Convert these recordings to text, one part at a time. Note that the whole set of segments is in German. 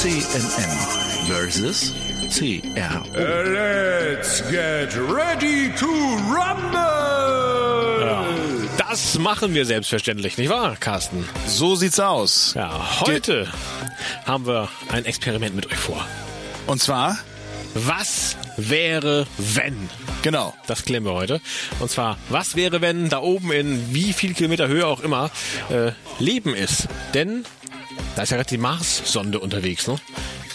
CNN versus CRO. Let's get ready to rumble! Das machen wir selbstverständlich, nicht wahr, Carsten? So sieht's aus. Ja, heute haben wir ein Experiment mit euch vor. Und zwar, Was wäre, wenn? genau, Das klären wir heute. Und zwar, was wäre, wenn da oben in wie viel Kilometer Höhe auch immer äh, Leben ist? Denn da ist ja gerade die Mars-Sonde unterwegs, ne?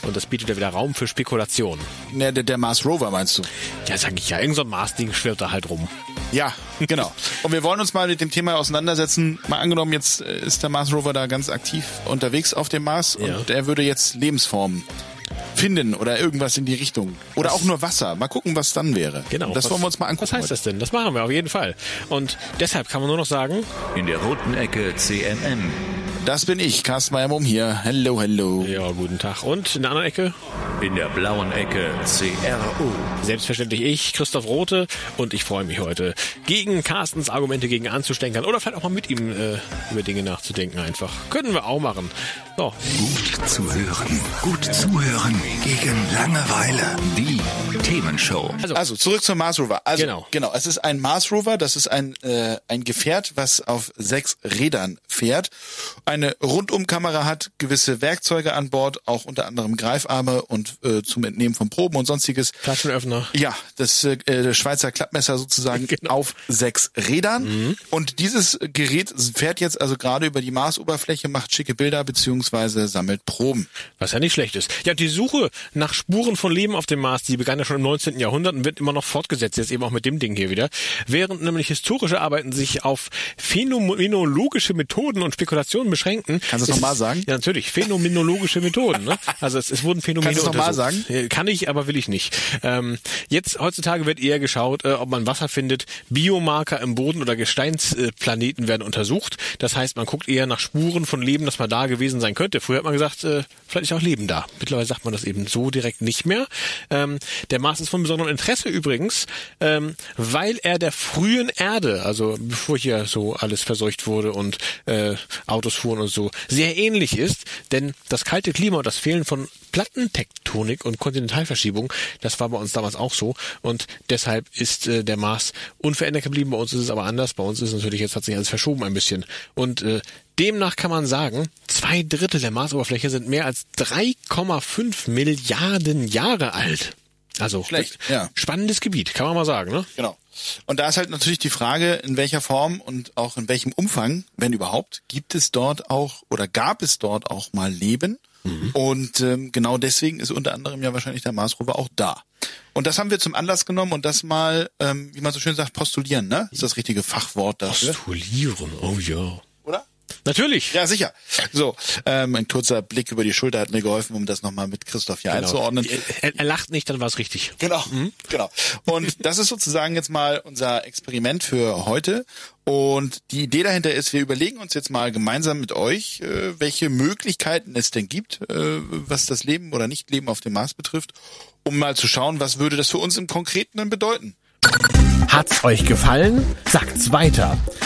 Und das bietet ja wieder Raum für Spekulationen. ne, der, der Mars Rover meinst du? Ja, sag ich ja, irgend so ein Mars-Ding schwirrt da halt rum. Ja, genau. Und wir wollen uns mal mit dem Thema auseinandersetzen. Mal angenommen, jetzt äh, ist der Mars Rover da ganz aktiv unterwegs auf dem Mars Ja. und er würde jetzt Lebensformen finden oder irgendwas in die Richtung. Oder auch nur Wasser. Mal gucken, was dann wäre. Genau. Das was, wollen wir uns mal angucken. Was heißt heute. das denn? Das machen wir auf jeden Fall. Und deshalb kann man nur noch sagen, In der roten Ecke CNN. Das bin ich, Carsten Meyer-Mumm hier. Hello, hello. ja, guten Tag. Und in der anderen Ecke In der blauen Ecke CRO. Selbstverständlich ich, Christoph Rote, und ich freue mich heute, gegen Carstens Argumente gegen anzustänkern oder vielleicht auch mal mit ihm äh, über Dinge nachzudenken einfach. Können wir auch machen. So, Gut zu hören. Gut zuhören. Gegen Langeweile. Die Themenshow. also, Also zurück zum Mars Rover. Also Genau. genau, es ist ein Mars Rover, das ist ein äh, ein Gefährt, was auf sechs Rädern fährt, eine Rundumkamera hat, gewisse Werkzeuge an Bord, auch unter anderem Greifarme und äh, zum Entnehmen von Proben und sonstiges. Flaschenöffner. Ja, das äh, äh, Schweizer Klappmesser sozusagen Genau. auf sechs Rädern. Und dieses Gerät fährt jetzt also gerade über die Marsoberfläche, macht schicke Bilder beziehungsweise sammelt Proben. Was ja nicht schlecht ist. Ja, die Suche nach Spuren von Leben auf dem Mars, die begann ja schon im 19. Jahrhundert und wird immer noch fortgesetzt, jetzt eben auch mit dem Ding hier wieder. Während nämlich historische Arbeiten sich auf phänomenologische Methoden und Spekulationen beschränken. Kannst du es ist- noch mal sagen? Ja, natürlich. Phänomenologische Methoden. Ne? Also es, es wurden Phänomene Kannst du es noch mal untersucht. sagen? Äh, Kann ich, aber will ich nicht. Ähm, jetzt, heutzutage wird eher geschaut, äh, ob man Wasser findet. Biomarker im Boden oder Gesteinsplaneten werden untersucht. Das heißt, man guckt eher nach Spuren von Leben, das mal da gewesen sein könnte. Früher hat man gesagt, äh, vielleicht ist auch Leben da. Mittlerweile sagt man das eben so direkt nicht mehr. Ähm, der Mars ist von besonderem Interesse übrigens, ähm, weil er der frühen Erde, also bevor hier so alles verseucht wurde und äh, Autos fuhren und so, sehr ähnlich ist. Denn das kalte Klima und das Fehlen von Plattentektonik und Kontinentalverschiebung, das war bei uns damals auch so. Und deshalb ist äh, der Mars unverändert geblieben. Bei uns ist es aber anders. Bei uns ist natürlich jetzt hat sich alles verschoben ein bisschen. Und äh, demnach kann man sagen, zwei Drittel der Marsoberfläche sind mehr als 3,5 Milliarden Jahre alt. Also Schlecht, ja. spannendes Gebiet, kann man mal sagen, ne? Genau. Und da ist halt natürlich die Frage, in welcher Form und auch in welchem Umfang, wenn überhaupt, gibt es dort auch oder gab es dort auch mal Leben? Und ähm, genau deswegen ist unter anderem ja wahrscheinlich der Mars Rover auch da. Und das haben wir zum Anlass genommen und das mal, ähm, wie man so schön sagt, postulieren, ne? Ist das richtige Fachwort dafür, Postulieren, oh ja. Natürlich. Ja, sicher. So, ähm, ein kurzer Blick über die Schulter hat mir geholfen, um das nochmal mit Christoph hier Genau. einzuordnen. Er, er lacht nicht, dann war es richtig. Genau, genau. Und das ist sozusagen jetzt mal unser Experiment für heute. Und die Idee dahinter ist, wir überlegen uns jetzt mal gemeinsam mit euch, äh, welche Möglichkeiten es denn gibt, äh, was das Leben oder Nicht-Leben auf dem Mars betrifft, um mal zu schauen, was würde das für uns im Konkreten denn bedeuten. Hat's euch gefallen? Sagt's weiter.